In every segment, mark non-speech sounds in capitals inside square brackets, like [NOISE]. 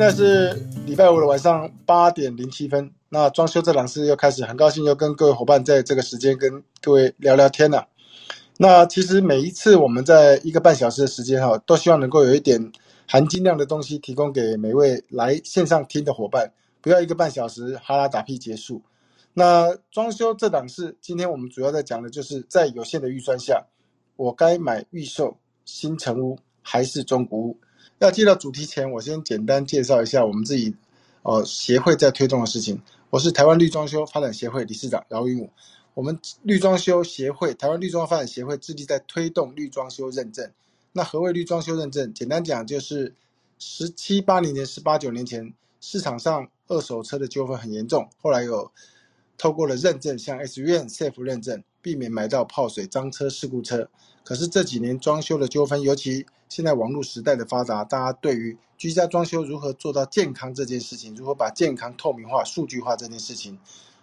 在是礼拜五的晚上八点零七分。那装修这档事又开始，很高兴又跟各位伙伴在这个时间跟各位聊聊天了。那其实每一次我们在一个半小时的时间哈，都希望能够有一点含金量的东西提供给每位来线上听的伙伴，不要一个半小时哈拉打屁结束。那装修这档事，今天我们主要在讲的就是在有限的预算下，我该买预售新城屋还是中古屋？要进到主题前，我先简单介绍一下我们自己，呃，协会在推动的事情。我是台湾绿装修发展协会理事长饶云武。我们绿装修协会，台湾绿装发展协会致力在推动绿装修认证。那何谓绿装修认证？简单讲就是十七八年前、十八九年前市场上二手车的纠纷很严重，后来有透过了认证，像 S V N Safe 认证，避免买到泡水、脏车、事故车。可是这几年装修的纠纷，尤其现在网络时代的发达，大家对于居家装修如何做到健康这件事情，如何把健康透明化、数据化这件事情，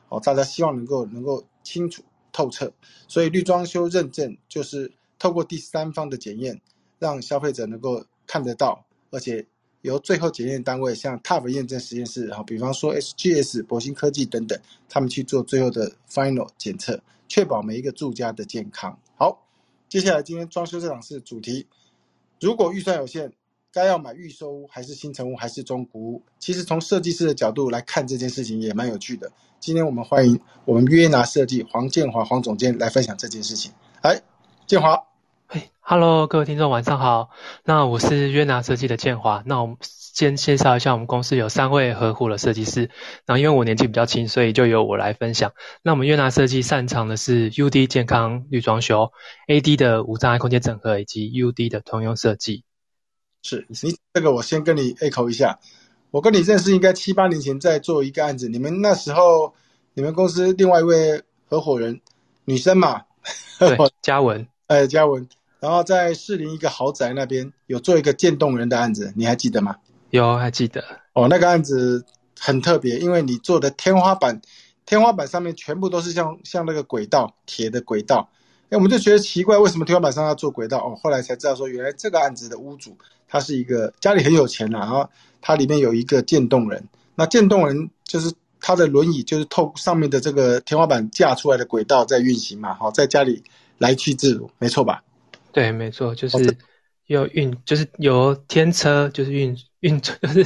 哦，大家希望能够能够清楚透彻。所以绿装修认证就是透过第三方的检验，让消费者能够看得到，而且由最后检验单位像 TAF 验证实验室，哈比方说 SGS、博兴科技等等，他们去做最后的 final 检测，确保每一个住家的健康。接下来今天装修这场是主题。如果预算有限，该要买预售屋还是新城屋还是中古屋？其实从设计师的角度来看这件事情也蛮有趣的。今天我们欢迎我们约拿设计黄建华黄总监来分享这件事情。哎，建华，嘿，Hello，各位听众晚上好。那我是约拿设计的建华。那我们先介绍一下，我们公司有三位合伙的设计师。然后因为我年纪比较轻，所以就由我来分享。那我们悦纳设计擅长的是 UD 健康绿装修、AD 的无障碍空间整合以及 UD 的通用设计。是你这个我先跟你 echo 一下。我跟你认识应该七八年前在做一个案子，你们那时候你们公司另外一位合伙人女生嘛，对，[LAUGHS] 嘉文，哎，嘉文，然后在士林一个豪宅那边有做一个渐冻人的案子，你还记得吗？有，还记得。哦，那个案子很特别，因为你做的天花板，天花板上面全部都是像像那个轨道，铁的轨道。哎，我们就觉得奇怪，为什么天花板上要做轨道？哦，后来才知道说，原来这个案子的屋主他是一个家里很有钱呐，然后他里面有一个渐冻人。那渐冻人就是他的轮椅，就是透上面的这个天花板架出来的轨道在运行嘛，好，在家里来去自如，没错吧？对，没错，就是要运，就是由天车，就是运运，就是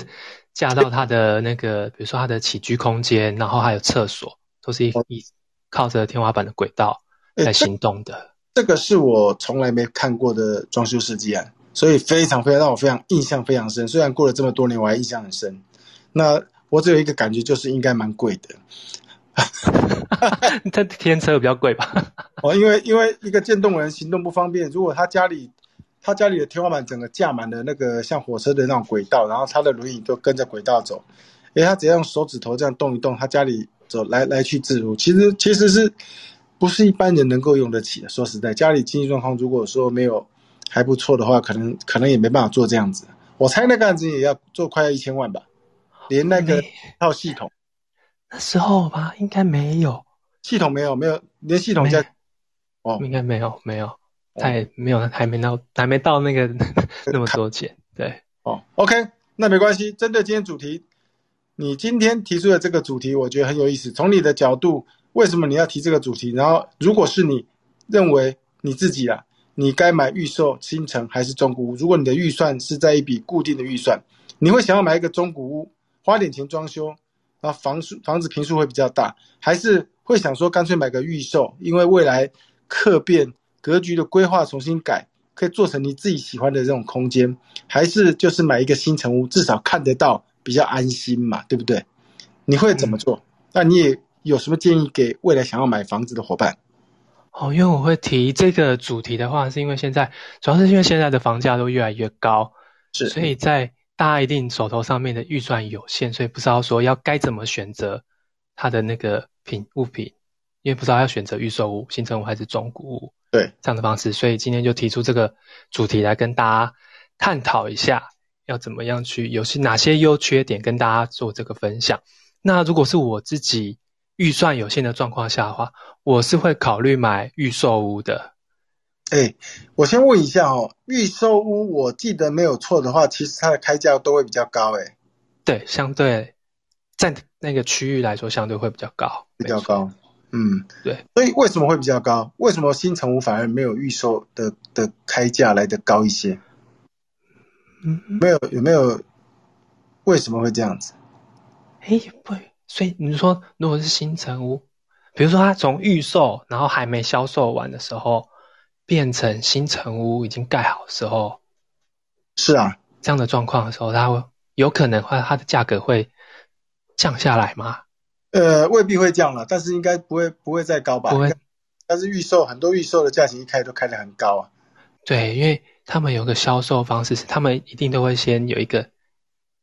架到他的那个，比如说他的起居空间，然后还有厕所，都是一一靠着天花板的轨道。在行动的，这个是我从来没看过的装修设计案，所以非常非常让我非常印象非常深。虽然过了这么多年，我还印象很深。那我只有一个感觉，就是应该蛮贵的。[LAUGHS] 他天车比较贵吧？哦，因为因为一个渐冻人行动不方便，如果他家里他家里的天花板整个架满了那个像火车的那种轨道，然后他的轮椅都跟着轨道走，哎，他只要用手指头这样动一动，他家里走来来去自如。其实其实是。不是一般人能够用得起的。说实在，家里经济状况如果说没有还不错的话，可能可能也没办法做这样子。我猜那个案子也要做快要一千万吧，连那个套系统。那时候吧，应该没有系统，没有没有连系统加哦，应该没有没有，太没有还没到还没到那个 [LAUGHS] 那么多钱。对哦，OK，那没关系。针对今天主题，你今天提出的这个主题，我觉得很有意思。从你的角度。为什么你要提这个主题？然后，如果是你认为你自己啊，你该买预售新城还是中古屋？如果你的预算是在一笔固定的预算，你会想要买一个中古屋，花点钱装修，然后房数房子平数会比较大，还是会想说干脆买个预售？因为未来客变格局的规划重新改，可以做成你自己喜欢的这种空间，还是就是买一个新城屋，至少看得到比较安心嘛，对不对？你会怎么做？那你也。有什么建议给未来想要买房子的伙伴？哦，因为我会提这个主题的话，是因为现在主要是因为现在的房价都越来越高，是，所以在大家一定手头上面的预算有限，所以不知道说要该怎么选择它的那个品物品，因为不知道要选择预售屋、新城屋还是中古屋，对这样的方式，所以今天就提出这个主题来跟大家探讨一下，要怎么样去有些哪些优缺点跟大家做这个分享。那如果是我自己。预算有限的状况下的话，我是会考虑买预售屋的。哎，我先问一下哦，预售屋我记得没有错的话，其实它的开价都会比较高。哎，对，相对在那个区域来说，相对会比较高，比较高。嗯，对。所以为什么会比较高？为什么新城屋反而没有预售的的开价来的高一些？嗯，没有，有没有？为什么会这样子？哎，不，所以你说，如果是新城屋，比如说它从预售，然后还没销售完的时候，变成新城屋已经盖好的时候，是啊，这样的状况的时候，它会有可能会它的价格会降下来吗？呃，未必会降了，但是应该不会不会再高吧？不会。但是预售很多预售的价钱一开都开得很高啊。对，因为他们有个销售方式，是他们一定都会先有一个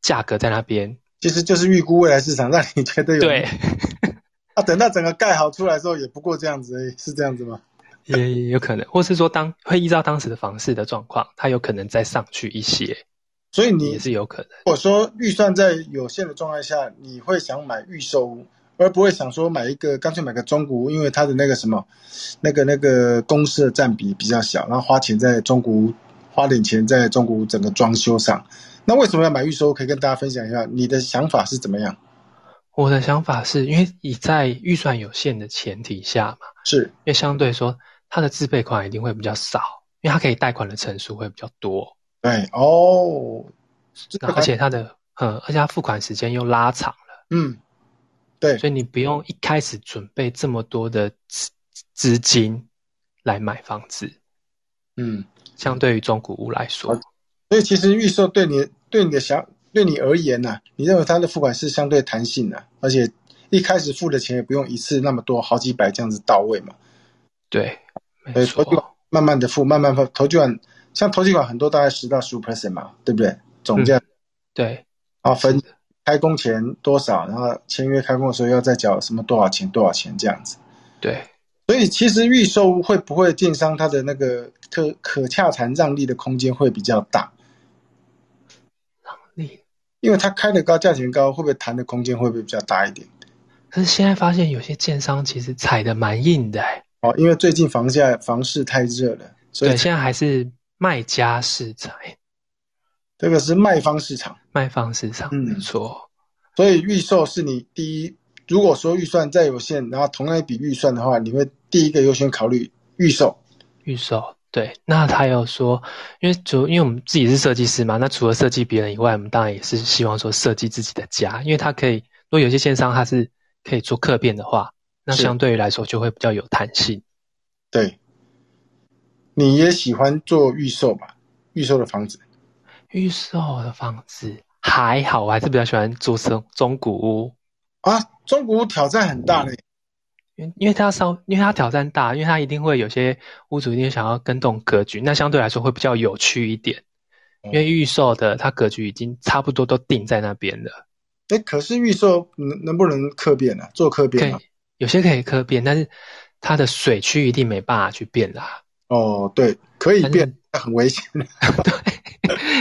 价格在那边，其实就是预估未来市场，让你觉得有。对。啊，等到整个盖好出来之后，也不过这样子而已，是这样子吗？[LAUGHS] 也有可能，或是说当会依照当时的房市的状况，它有可能再上去一些。所以你也是有可能。我说预算在有限的状态下，你会想买预售屋。而不会想说买一个，干脆买个中古屋，因为它的那个什么，那个那个公司的占比比较小，然后花钱在中古屋，花点钱在中古屋整个装修上。那为什么要买预售？可以跟大家分享一下你的想法是怎么样？我的想法是因为你在预算有限的前提下嘛，是因为相对说它的自备款一定会比较少，因为它可以贷款的成数会比较多。对哦，而且它的嗯，而且它付款时间又拉长了。嗯。对，所以你不用一开始准备这么多的资资金来买房子，嗯，相对于中古屋来说，所以其实预售对你对你的想对你而言呢，你认为它的付款是相对弹性的，而且一开始付的钱也不用一次那么多，好几百这样子到位嘛？对，没错，慢慢的付，慢慢付，投机款像投机款很多大概十到十五 percent 嘛，对不对？总价。对，啊分。开工前多少，然后签约开工的时候要再缴什么多少钱多少钱这样子。对，所以其实预售会不会建商它的那个可可洽谈让利的空间会比较大？让利，因为它开的高，价钱高，会不会谈的空间会不会比较大一点？可是现在发现有些建商其实踩的蛮硬的哎。哦，因为最近房价房市太热了，所以现在还是卖家市场。这个是卖方市场，卖方市场，没错。所以预售是你第一，如果说预算再有限，然后同样一笔预算的话，你会第一个优先考虑预售。预售，对。那他有说，因为主，因为我们自己是设计师嘛，那除了设计别人以外，我们当然也是希望说设计自己的家，因为他可以，如果有些线上他是可以做客变的话，那相对于来说就会比较有弹性。对。你也喜欢做预售吧？预售的房子。预售的房子还好，我还是比较喜欢租中中古屋啊。中古屋挑战很大嘞，因因为它稍，因为它挑战大，因为它一定会有些屋主一定想要跟动格局，那相对来说会比较有趣一点。因为预售的它格局已经差不多都定在那边了。哎，可是预售能能不能客变呢？做客变吗？有些可以客变，但是它的水区一定没办法去变啦。哦，对，可以变，很危险。[LAUGHS] 对。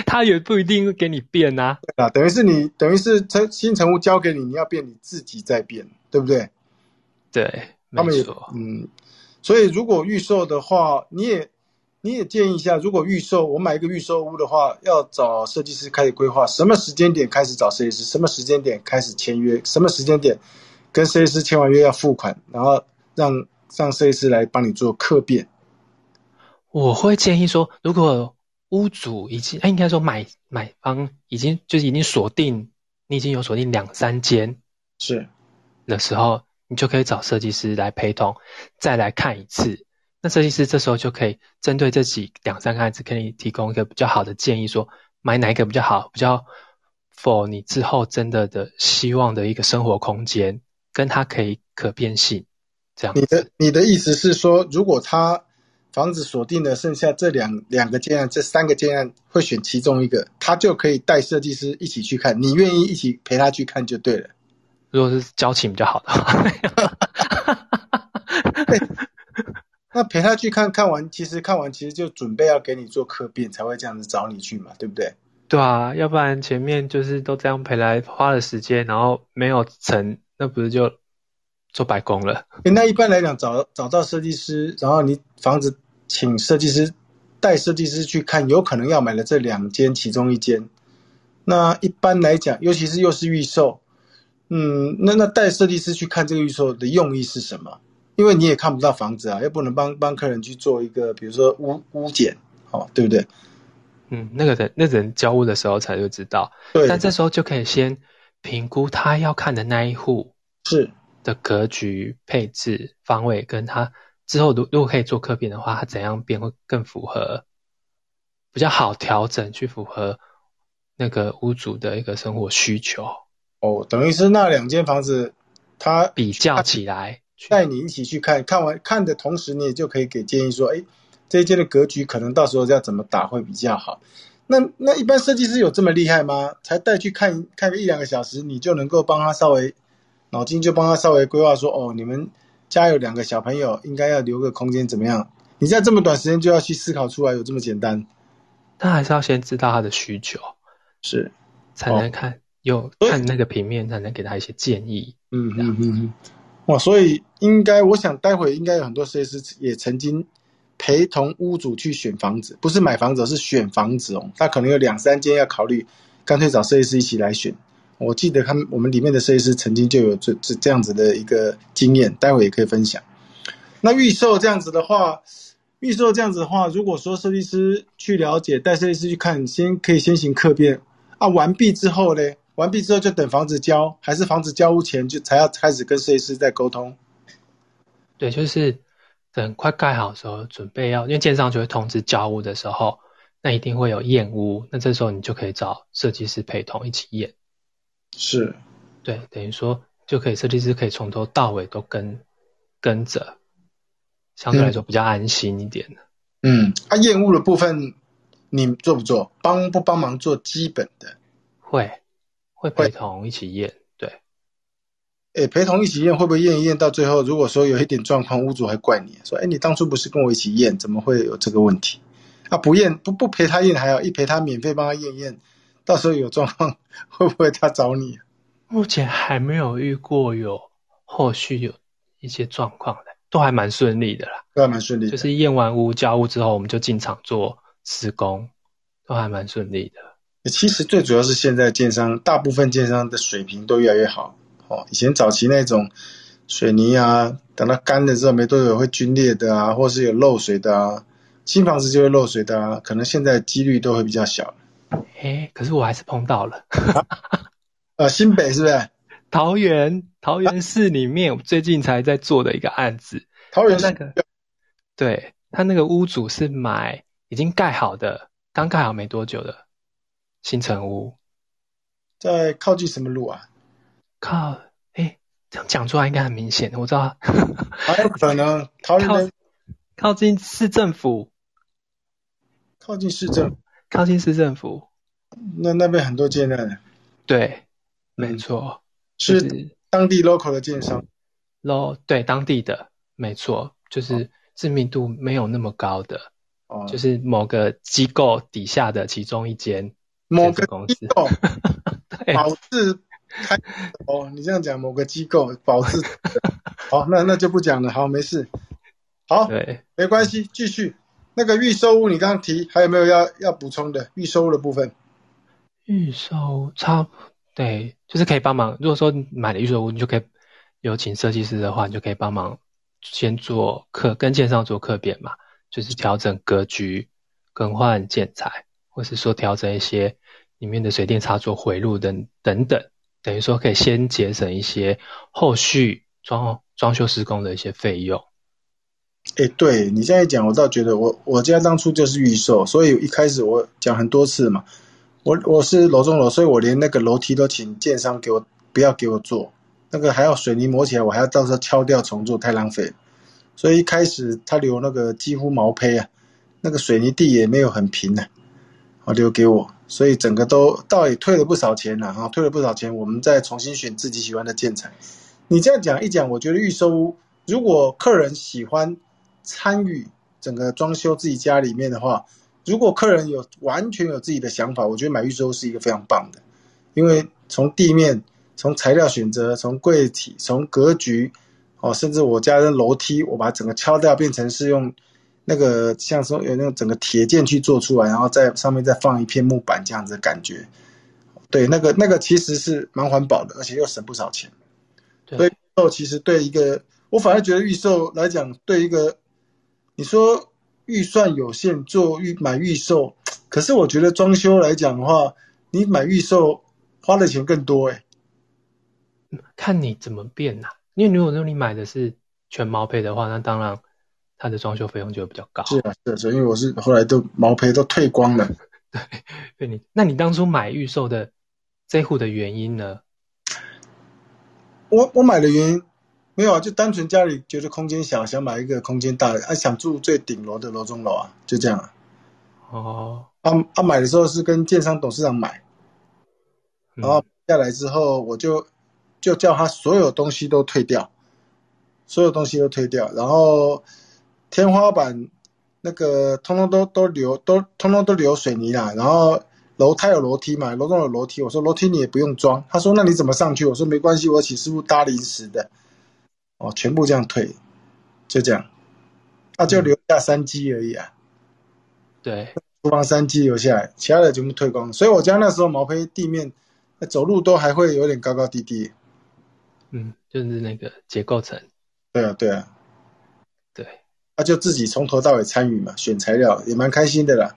他也不一定会给你变啊，啊，等于是你等于是成新成物交给你，你要变你自己在变，对不对？对，他们也。嗯，所以如果预售的话，你也你也建议一下，如果预售我买一个预售屋的话，要找设计师开始规划，什么时间点开始找设计师，什么时间点开始签约，什么时间点跟设计师签完约要付款，然后让让设计师来帮你做客变。我会建议说，如果屋主已经，哎，应该说买买方已经就是已经锁定，你已经有锁定两三间是的时候，你就可以找设计师来陪同，再来看一次。那设计师这时候就可以针对这几两三个案子，给你提供一个比较好的建议，说买哪一个比较好，比较 for 你之后真的的希望的一个生活空间，跟它可以可变性这样。你的你的意思是说，如果他。房子锁定了，剩下这两两个建案，这三个建案会选其中一个，他就可以带设计师一起去看。你愿意一起陪他去看就对了。如果是交情比较好的话，[LAUGHS] 那陪他去看看完，其实看完其实就准备要给你做客变，才会这样子找你去嘛，对不对？对啊，要不然前面就是都这样陪来花了时间，然后没有成，那不是就做白工了？那一般来讲，找找到设计师，然后你房子。请设计师带设计师去看，有可能要买的这两间其中一间，那一般来讲，尤其是又是预售，嗯，那那带设计师去看这个预售的用意是什么？因为你也看不到房子啊，又不能帮帮客人去做一个，比如说屋屋检，哦，对不对？嗯，那个人那人交屋的时候才会知道，对，但这时候就可以先评估他要看的那一户是的格局、配置、方位，跟他之后如如果可以做客变的话，它怎样变会更符合，比较好调整去符合那个屋主的一个生活需求。哦，等于是那两间房子，它比较起来。带你一起去看看完看的同时，你也就可以给建议说，哎，这一间的格局可能到时候要怎么打会比较好。那那一般设计师有这么厉害吗？才带去看看个一两个小时，你就能够帮他稍微脑筋就帮他稍微规划说，哦，你们家有两个小朋友，应该要留个空间怎么样？你在这么短时间就要去思考出来，有这么简单？他还是要先知道他的需求，是才能看有看那个平面，才能给他一些建议。嗯嗯嗯嗯。哇，所以应该，我想待会应该有很多设计师也曾经陪同屋主去选房子，不是买房子，是选房子哦。他可能有两三间要考虑，干脆找设计师一起来选。我记得他们我们里面的设计师曾经就有这这这样子的一个经验，待会也可以分享。那预售这样子的话，预售这样子的话，如果说设计师去了解，带设计师去看，先可以先行客变啊，完毕之后呢？完毕之后就等房子交，还是房子交屋前就才要开始跟设计师在沟通？对，就是等快盖好的时候，准备要，因为建商就会通知交屋的时候，那一定会有验屋，那这时候你就可以找设计师陪同一起验。是，对，等于说就可以设计师可以从头到尾都跟跟着，相对来说比较安心一点的。嗯，啊，验屋的部分你做不做？帮不帮忙做基本的？会。会陪同一起验，对。哎，陪同一起验会不会验一验到最后，如果说有一点状况，屋主还怪你，说：“哎，你当初不是跟我一起验，怎么会有这个问题？”啊，不验不不陪他验还好，一陪他免费帮他验验，到时候有状况会不会他找你？目前还没有遇过有后续有一些状况的，都还蛮顺利的啦，都还蛮顺利。就是验完屋交屋之后，我们就进场做施工，都还蛮顺利的。其实最主要是现在建商大部分建商的水平都越来越好哦。以前早期那种水泥啊，等它干了之后没多久会皲裂的啊，或是有漏水的啊，新房子就会漏水的啊，可能现在几率都会比较小。哎，可是我还是碰到了。[LAUGHS] 呃，新北是不是？桃园桃园市里面最近才在做的一个案子。桃园那个，对他那个屋主是买已经盖好的，刚盖好没多久的。新城屋在靠近什么路啊？靠，哎，这样讲出来应该很明显。我知道，还有可能 [LAUGHS] 桃园靠近市政府，靠近市政，靠近市政府。那那边很多建案。对，没错，是当地 local 的建商。lo 对当地的，没错，就是知名度没有那么高的，哦，就是某个机构底下的其中一间。某个机构 [LAUGHS] 保质开哦，你这样讲某个机构保质 [LAUGHS] 好，那那就不讲了。好，没事。好，对，没关系，继续。那个预售屋，你刚刚提还有没有要要补充的预售屋的部分？预售差对，就是可以帮忙。如果说买了预售屋，你就可以有请设计师的话，你就可以帮忙先做客跟建商做客变嘛，就是调整格局、更换建材。或是说调整一些里面的水电插座回路等等等，等于说可以先节省一些后续装装修施工的一些费用。哎，对你现在讲，我倒觉得我我家当初就是预售，所以一开始我讲很多次嘛，我我是楼中楼，所以我连那个楼梯都请建商给我不要给我做，那个还要水泥磨起来，我还要到时候敲掉重做，太浪费。所以一开始他留那个几乎毛坯啊，那个水泥地也没有很平的。啊，留给我，所以整个都倒也退了不少钱了啊，退了不少钱，我们再重新选自己喜欢的建材。你这样讲一讲，我觉得预售屋如果客人喜欢参与整个装修自己家里面的话，如果客人有完全有自己的想法，我觉得买预售是一个非常棒的，因为从地面、从材料选择、从柜体、从格局，哦，甚至我家的楼梯，我把整个敲掉，变成是用。那个像说有那种整个铁件去做出来，然后在上面再放一片木板这样子的感觉，对，那个那个其实是蛮环保的，而且又省不少钱。对所以其实对一个，我反而觉得预售来讲，对一个你说预算有限做预买预售，可是我觉得装修来讲的话，你买预售花的钱更多哎、看你怎么变呐、因为如果说你买的是全毛坯的话，那当然它的装修费用就会比较高。是啊，是啊，是啊因为我是后来都毛坯都退光了。[LAUGHS] 对你，那你当初买预售的这户的原因呢？我我买的原因没有啊，就单纯家里觉得空间小，想买一个空间大的，啊，想住最顶楼的楼中楼啊，就这样啊。哦，啊啊，买的时候是跟建商董事长买，嗯然后下来之后，我就就叫他所有东西都退掉，所有东西都退掉，然后天花板那个通通都都留都通通都留水泥啦，然后楼他有楼梯嘛，楼中有楼梯，我说楼梯你也不用装，他说那你怎么上去？我说没关系，我请师傅搭临时的，哦，全部这样退，就这样，那、就留下三基而已啊。对，厨房三基留下来，其他的全部退光。所以我家那时候毛坯地面呃走路都还会有点高高低低。嗯，就是那个结构层，对啊，对啊，对，那、就自己从头到尾参与嘛，选材料也蛮开心的啦。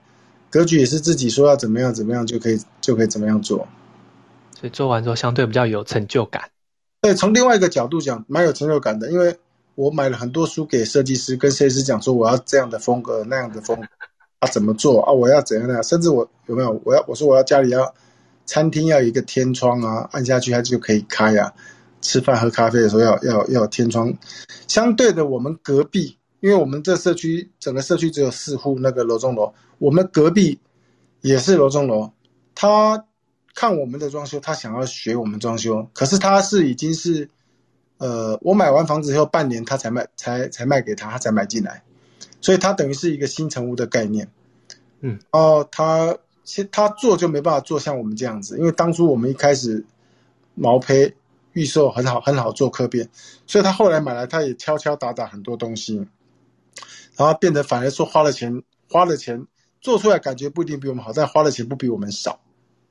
格局也是自己说要怎么样怎么样就可以就可以怎么样做。所以做完之后相对比较有成就感。对，从另外一个角度讲，蛮有成就感的，因为我买了很多书给设计师，跟设计师讲说我要这样的风格，那样的风格，[LAUGHS] 啊怎么做啊，我要怎样的，甚至我有没有我要我说我要家里要餐厅要一个天窗啊，按下去它就可以开啊，吃饭喝咖啡的时候要 [LAUGHS] 要要天窗。相对的，我们隔壁，因为我们这社区整个社区只有四户那个楼中楼，我们隔壁也是楼中楼，他看我们的装修，他想要学我们装修，可是他是已经是，呃，我买完房子以后半年他才卖，才才卖给他，他才买进来，所以他等于是一个新成屋的概念。嗯，哦他其实他做就没办法做像我们这样子，因为当初我们一开始毛坯预售很好很好做客变，所以他后来买来他也敲敲打打很多东西，然后变得反而说花了钱花了钱做出来感觉不一定比我们好，但花的钱不比我们少。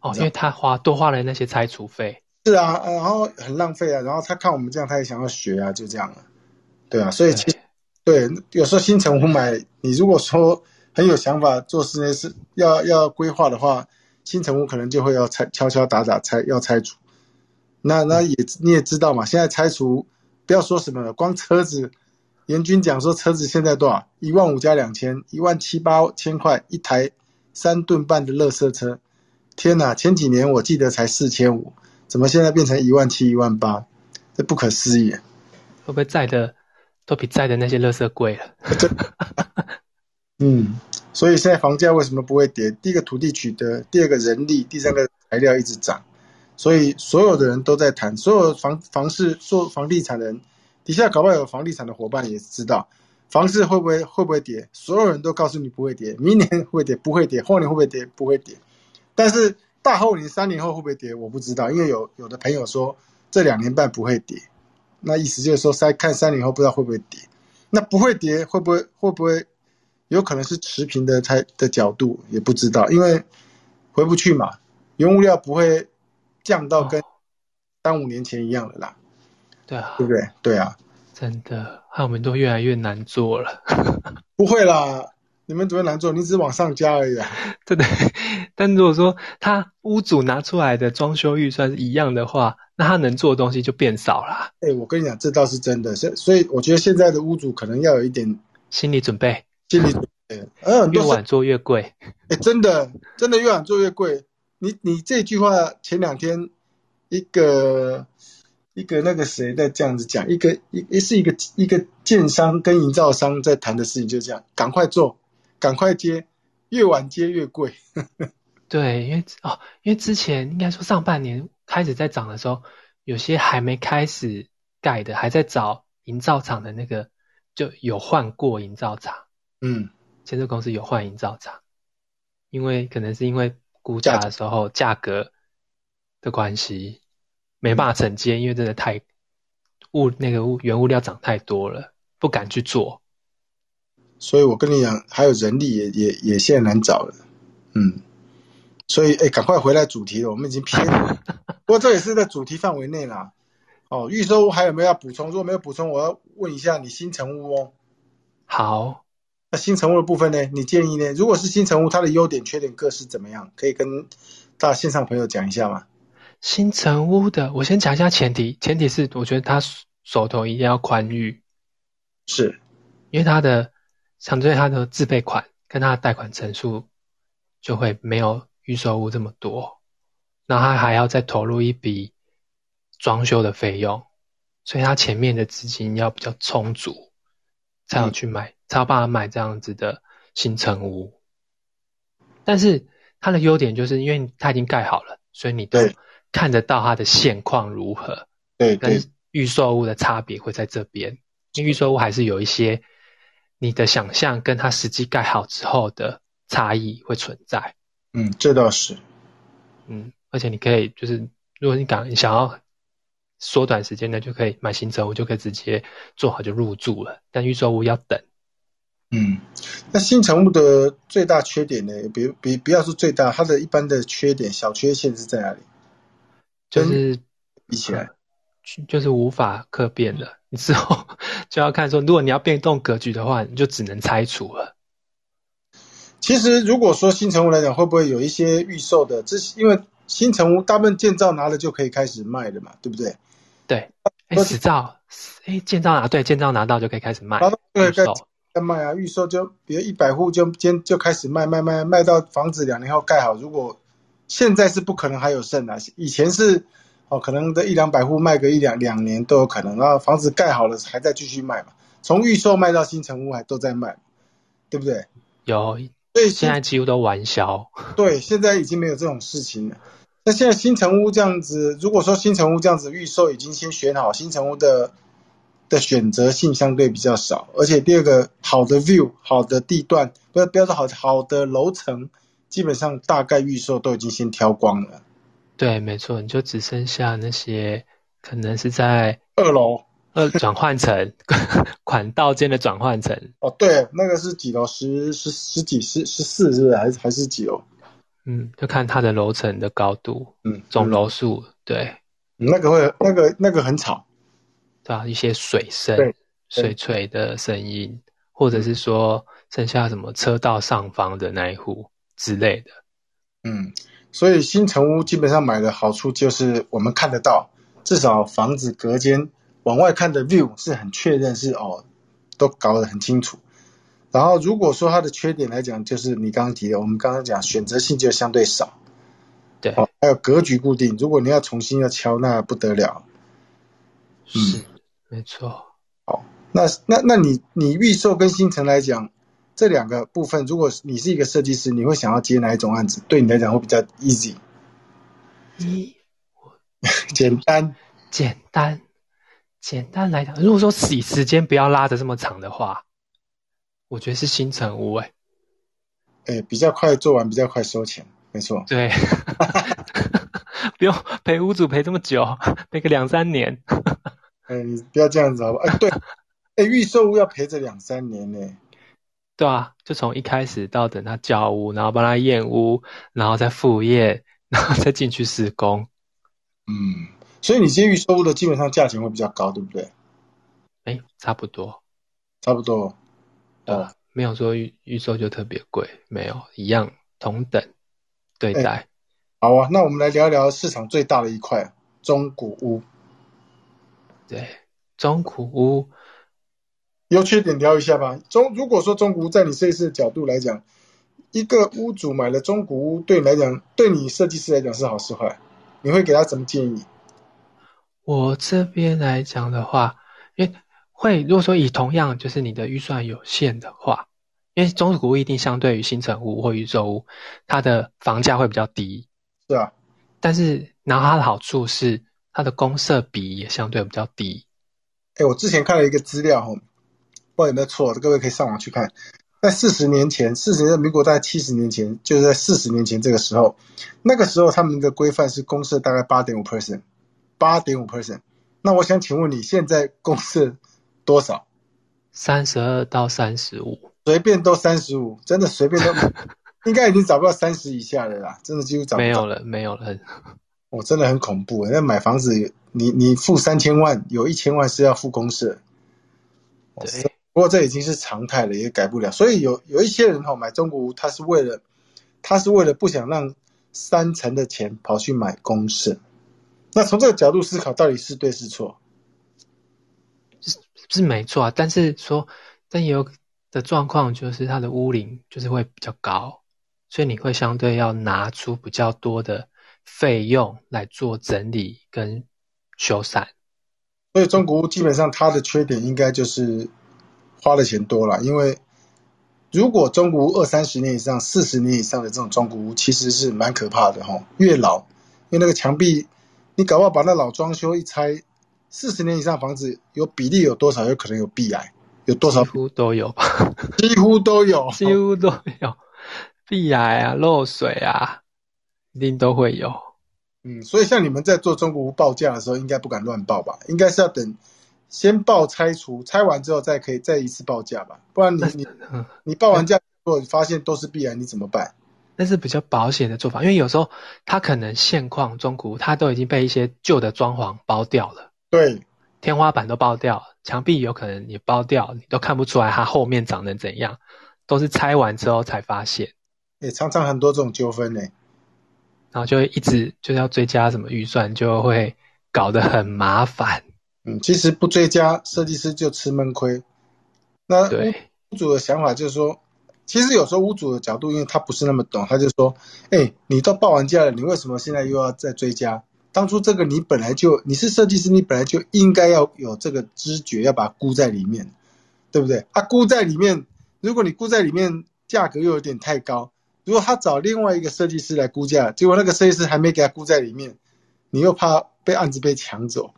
哦，因为他花多花了那些拆除费。是啊，呃然后很浪费啊，然后他看我们这样，他也想要学啊，就这样了，对啊，所以其实对有时候新城屋买，你如果说很有想法做室内是要要规划的话，新城屋可能就会要拆敲敲打打拆要拆除，那那也你也知道嘛，现在拆除不要说什么了，光车子，严军讲说车子现在多少？一万五加两千，一万七八千块一台三吨半的垃圾车，天哪！前几年我记得才四千五。怎么现在变成一万七、一万八？这不可思议！会不会在的都比在的那些垃圾贵了？[LAUGHS] 嗯，所以现在房价为什么不会跌？第一个土地取得，第二个人力，第三个材料一直涨，所以所有的人都在谈，所有房房市做房地产的人，底下搞不好有房地产的伙伴也知道，房市会不会会不会跌？所有人都告诉你不会跌，明年会跌？不会跌，后年会不会跌？不会跌，但是。大后年三年后会不会跌？我不知道，因为有有的朋友说这两年半不会跌，那意思就是说三看三年后不知道会不会跌。那不会跌会不会会不会有可能是持平的才的角度也不知道，因为回不去嘛，原物料不会降到跟三五年前一样的啦。对啊，对不对？对啊，真的，那我们都越来越难做了。[LAUGHS] 不会啦。你们怎么难做？你只是往上加而已啊。[LAUGHS] 对对，[LAUGHS] 但如果说他屋主拿出来的装修预算是一样的话，那他能做的东西就变少了。哎、欸，我跟你讲，这倒是真的。所所以，我觉得现在的屋主可能要有一点心理准备，心理准备。嗯，[LAUGHS] 越晚做越贵。哎、欸，真的，真的越晚做越贵。你你这句话前两天一个一个那个谁在这样子讲，一个一是一个一个建商跟营造商在谈的事情，就这样，赶快做。赶快接，越晚接越贵。对，因为哦，因为之前应该说上半年开始在涨的时候，有些还没开始盖的，还在找营造厂的那个，就有换过营造厂。嗯，建设公司有换营造厂，因为可能是因为估价的时候价格的关系，没办法承接，因为真的太物那个物原物料涨太多了，不敢去做。所以我跟你讲，还有人力也也也现在难找了，嗯，所以，哎，赶快回来主题了，我们已经偏了。[LAUGHS] 不过这也是在主题范围内啦。哦，预售屋还有没有要补充？如果没有补充，我要问一下你新城屋哦。好，那新城屋的部分呢？你建议呢？如果是新城屋，它的优点、缺点各是怎么样？可以跟大线上朋友讲一下吗？新城屋的，我先讲一下前提，前提是我觉得他手头一定要宽裕，是因为他的相对他的自备款跟他的贷款成数就会没有预售屋这么多，那他还要再投入一笔。装修的费用，所以他前面的资金要比较充足，才有去买，才有办法买这样子的新城屋。但是它的优点就是因为它已经盖好了，所以你都看得到它的现况如何。对，跟预售屋的差别会在这边，因为预售屋还是有一些你的想象跟它实际盖好之后的差异会存在。嗯，这倒是。嗯，而且你可以就是，如果你敢你想要。缩短时间呢，就可以买新车我，就可以直接做好就入住了。但预售屋要等。嗯，那新成屋的最大缺点呢？比比不要说最大，它的一般的缺点、小缺陷是在哪里？就是比起来，就是无法可变的。你之后就要看说，如果你要变动格局的话，你就只能拆除了。其实，如果说新成屋来讲，会不会有一些预售的？这是因为新成屋大部分建造拿了就可以开始卖的嘛，对不对？对，哎，执照，哎，建造拿对，建造拿到就可以开始卖，对售，在卖啊，预售就比如一百户就先就开始卖，卖卖卖到房子两年后盖好。如果现在是不可能还有剩的，以前是哦，可能的一两百户卖个一两两年都有可能，然后房子盖好了还在继续卖嘛，从预售卖到新成屋还都在卖，对不对？有，所以现在几乎都完销。对，现在已经没有这种事情了。那现在新城屋这样子，如果说新城屋这样子预售已经先选好，新城屋的的选择性相对比较少，而且第二个好的 view、好的地段，不要不要说好好的楼层，基本上大概预售都已经先挑光了。对，没错，你就只剩下那些可能是在二楼二转换层款道间的转换层。哦，对，那个是几楼？十十十几十十四是不是？还是还是几楼？嗯，就看它的楼层的高度，嗯，总楼数，对，那个会那个那个很吵，对啊，一些水声、水锤的声音，或者是说剩下什么车道上方的那一户之类的，嗯，所以新城屋基本上买的好处就是我们看得到，至少房子隔间往外看的 view 是很确认，是哦，都搞得很清楚。然后，如果说它的缺点来讲，就是你刚刚提的，我们刚刚讲选择性就相对少，对，还有格局固定。如果你要重新要敲，那不得了。嗯，没错。好，那那那你你预售跟新城来讲，这两个部分，如果你是一个设计师，你会想要接哪一种案子？对你来讲会比较 easy？一，简单，简单，简单来讲，如果说洗时间不要拉的这么长的话。我觉得是新城屋哎，哎，比较快做完，比较快收钱，没错。对，[LAUGHS] 不用陪屋主陪这么久，陪个两三年。哎，你不要这样子好不好？哎，对，哎，预售屋要陪着两三年呢。对啊，就从一开始到等他交屋，然后帮他验屋，然后再复验，然后再进去施工。嗯，所以你接预售屋的基本上价钱会比较高，对不对？哎，差不多，差不多。呃，没有说预预售就特别贵，没有一样同等对待。好啊，那我们来聊一聊市场最大的一块中古屋。对，中古屋优缺点聊一下吧。中如果说中古屋在你设计师的角度来讲，一个屋主买了中古屋，对你来讲，对你设计师来讲是好是坏？你会给他什么建议？我这边来讲的话，因为。会，如果说以同样就是你的预算有限的话，因为中古屋一定相对于新城屋或宇宙屋，它的房价会比较低，是啊。但是，然后它的好处是它的公设比也相对比较低。哎，我之前看了一个资料，哈，不知道有没有错，各位可以上网去看。在四十年前，四十年民国大概七十年前，就是在四十年前这个时候，那个时候他们的规范是公设大概八点五 percent，八点五 percent。那我想请问你现在公设？多少？三十二到三十五，随便都三十五，真的随便都。[LAUGHS] 应该已经找不到三十以下的啦，真的几乎找不到。没有了，没有了。我、真的很恐怖。那买房子，你你付三千万，有一千万是要付公社。哦对，不过这已经是常态了，也改不了。所以有有一些人哈、买中古屋，他是为了他是为了不想让三成的钱跑去买公社。那从这个角度思考，到底是对是错？是没错啊，但是说，但也有的状况就是它的屋龄就是会比较高，所以你会相对要拿出比较多的费用来做整理跟修缮。所以中古屋基本上它的缺点应该就是花的钱多了，因为如果中古屋二三十年以上、四十年以上的这种中古屋，其实是蛮可怕的哈。越老，因为那个墙壁，你搞不好把那老装修一拆，四十年以上房子有比例有多少有可能有壁癌，有多少几乎都有吧，几乎都有。[LAUGHS] 几乎都有，壁癌啊、漏水啊，一定都会有。嗯，所以像你们在做中古屋报价的时候，应该不敢乱报吧？应该是要等先报拆除，拆完之后再可以再一次报价吧？不然你你嗯，你报完价，如果发现都是必然，你怎么办？那是比较保险的做法，因为有时候它可能现况中古它都已经被一些旧的装潢包掉了。对，天花板都包掉，墙壁有可能也包掉，你都看不出来它后面长成怎样，都是拆完之后才发现，也常常很多这种纠纷呢。然后就会一直就是要追加什么预算，就会搞得很麻烦。嗯，其实不追加，设计师就吃闷亏。那对，屋主的想法就是说，其实有时候屋主的角度，因为他不是那么懂，他就说：“哎，你都报完价了，你为什么现在又要再追加？当初这个你本来就你是设计师，你本来就应该要有这个知觉，要把它估在里面，对不对？啊，估在里面，如果你估在里面，价格又有点太高，如果他找另外一个设计师来估价，结果那个设计师还没给他估在里面，你又怕被案子被抢走，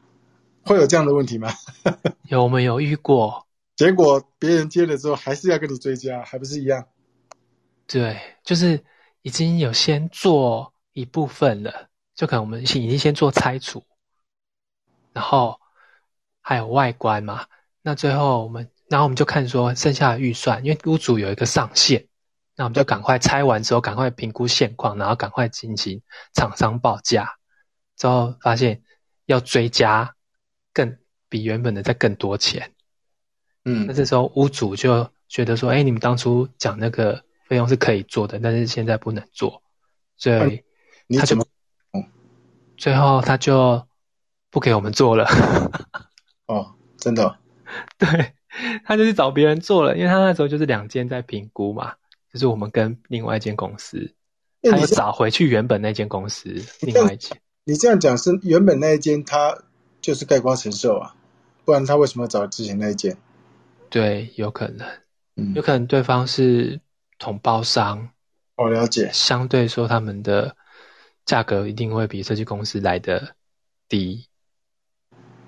会有这样的问题吗？[LAUGHS] 有我们有遇过，结果别人接了之后，还是要跟你追加，还不是一样？对，就是已经有先做一部分了，就可能我们已经先做拆除，然后还有外观嘛，那最后我们，然后我们就看说剩下的预算，因为屋主有一个上限，那我们就赶快拆完之后，赶快评估现况，然后赶快进行厂商报价，之后发现要追加更比原本的再更多钱，嗯那这时候屋主就觉得说，哎，你们当初讲那个费用是可以做的，但是现在不能做，所以他就你怎么？最后他就不给我们做了。[LAUGHS] 哦，真的哦、[LAUGHS] 对，他就去找别人做了，因为他那时候就是两间在评估嘛，就是我们跟另外一间公司，他又找回去原本那间公司，另外一间。你这样讲是原本那一间他就是盖瓜承受啊，不然他为什么要找之前那一件？对，有可能，嗯有，可能对方是统包商，我了解。相对说他们的价格一定会比设计公司来的低。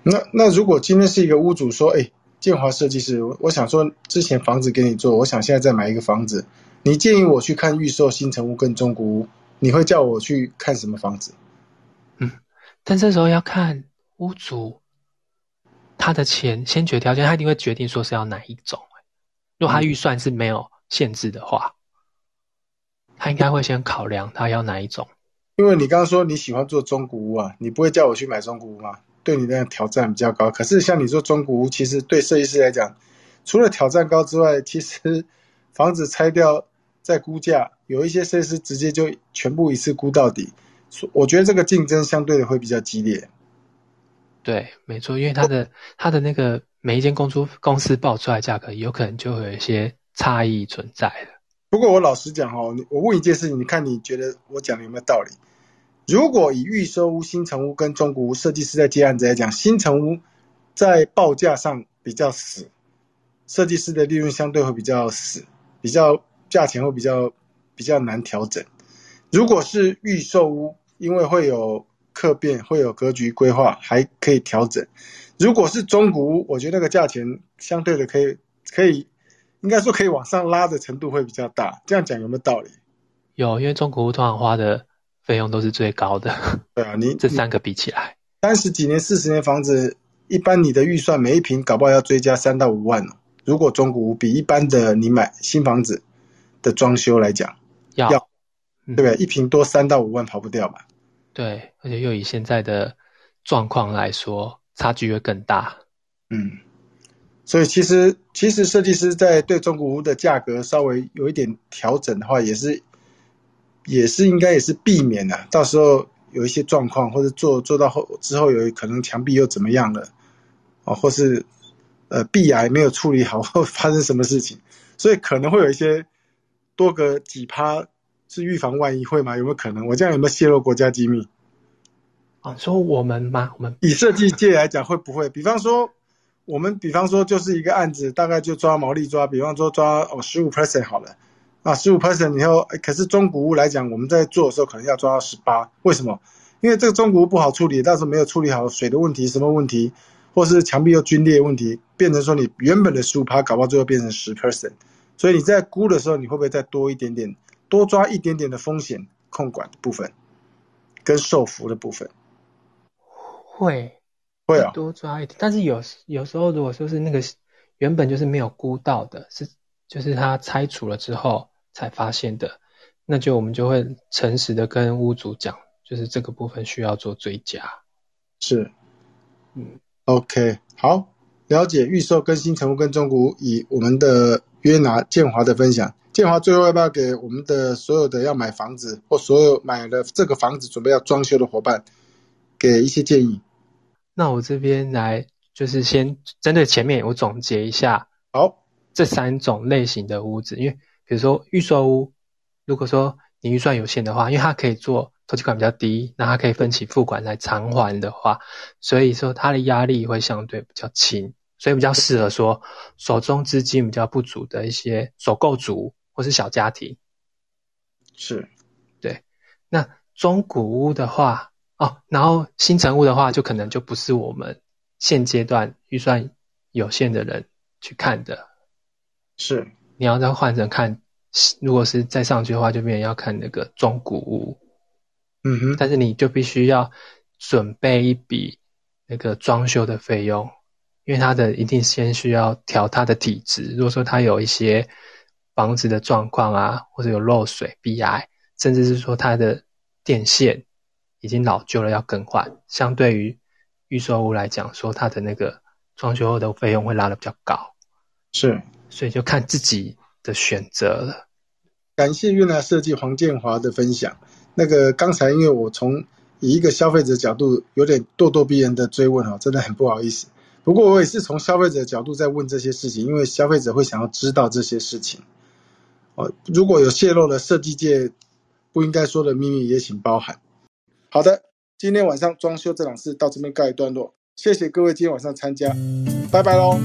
那那如果今天是一个屋主说，哎，建华设计师，我我想说之前房子给你做，我想现在再买一个房子，你建议我去看预售新城屋跟中古屋，你会叫我去看什么房子？嗯但这时候要看屋主他的钱先决条件，他一定会决定说是要哪一种。如果他预算是没有限制的话，他应该会先考量他要哪一种。因为你刚刚说你喜欢做中古屋啊，你不会叫我去买中古屋吗？对你的挑战比较高。可是像你说中古屋，其实对设计师来讲，除了挑战高之外，其实房子拆掉再估价，有一些设计师直接就全部一次估到底。我觉得这个竞争相对的会比较激烈。对，没错，因为他的他的那个每一间公司公司报出来的价格，有可能就会有一些差异存在的。不过我老实讲哦，我问一件事情，你看你觉得我讲的有没有道理？如果以预售屋、新城屋跟中古屋设计师在接案子来讲，新城屋在报价上比较死，设计师的利润相对会比较死，比较价钱会比较比较难调整。如果是预售屋，因为会有客变，会有格局规划，还可以调整。如果是中古屋，我觉得那个价钱相对的可以可以，应该说可以往上拉的程度会比较大。这样讲有没有道理？有，因为中古屋通常花的费用都是最高的，对啊，你这三个比起来，三十几年、四十年房子，一般你的预算每一平搞不好要追加三到五万哦。如果中古屋比一般的你买新房子的装修来讲，要，对不对？一平多三到五万跑不掉嘛。对，而且又以现在的状况来说，差距会更大。嗯，所以其实其实设计师在对中古屋的价格稍微有一点调整的话，也是也是应该也是避免了到时候有一些状况，或者做做到后之后有可能墙壁又怎么样了，哦，或是呃壁癌没有处理好或发生什么事情，所以可能会有一些多个几趴是预防万一会吗？有没有可能？我这样有没有泄露国家机密？啊，说我们吗？我们以设计界来讲会不会？比方说。我们比方说就是一个案子，大概就抓毛利抓，比方说抓哦十五 percent 好了，啊十五 percent 以后，可是中古屋来讲，我们在做的时候可能要抓到十八，为什么？因为这个中古屋不好处理，但是没有处理好水的问题，什么问题，或是墙壁又龟裂问题，变成说你原本的十五趴，搞不好最后变成十 percent，所以你在估的时候，你会不会再多一点点，多抓一点点的风险控管部分，跟受服的部分？会。会啊，多抓一点，但是有有时候如果说是那个原本就是没有估到的，是就是他拆除了之后才发现的，那就我们就会诚实的跟屋主讲，就是这个部分需要做追加。是，嗯，OK，好，了解预售更新成屋跟中古以我们的约拿建华的分享，建华最后要不要给我们的所有的要买房子或所有买了这个房子准备要装修的伙伴，给一些建议？那我这边来，就是先针对前面我总结一下，好，这三种类型的屋子，因为比如说预售屋，如果说你预算有限的话，因为它可以做投期款比较低，那它可以分期付款来偿还的话，所以说它的压力会相对比较轻，所以比较适合说手中资金比较不足的一些首购族或是小家庭。是，对，那中古屋的话。哦，然后新成屋的话，就可能就不是我们现阶段预算有限的人去看的。是，你要再换成看，如果是再上去的话，就变成要看那个中古屋。嗯哼。但是你就必须要准备一笔那个装修的费用，因为它的一定先需要调它的体质。如果说它有一些房子的状况啊，或者有漏水、壁癌，甚至是说它的电线。已经老旧了，要更换。相对于预售屋来讲，说它的那个装修后的费用会拉的比较高，是，所以就看自己的选择了。感谢越南设计黄建华的分享。那个刚才因为我从以一个消费者角度有点咄咄逼人的追问哈，真的很不好意思。不过我也是从消费者角度在问这些事情，因为消费者会想要知道这些事情。哦，如果有泄露了设计界不应该说的秘密，也请包涵。好的，今天晚上装修这档事到这边告一段落，谢谢各位今天晚上参加，拜拜喽。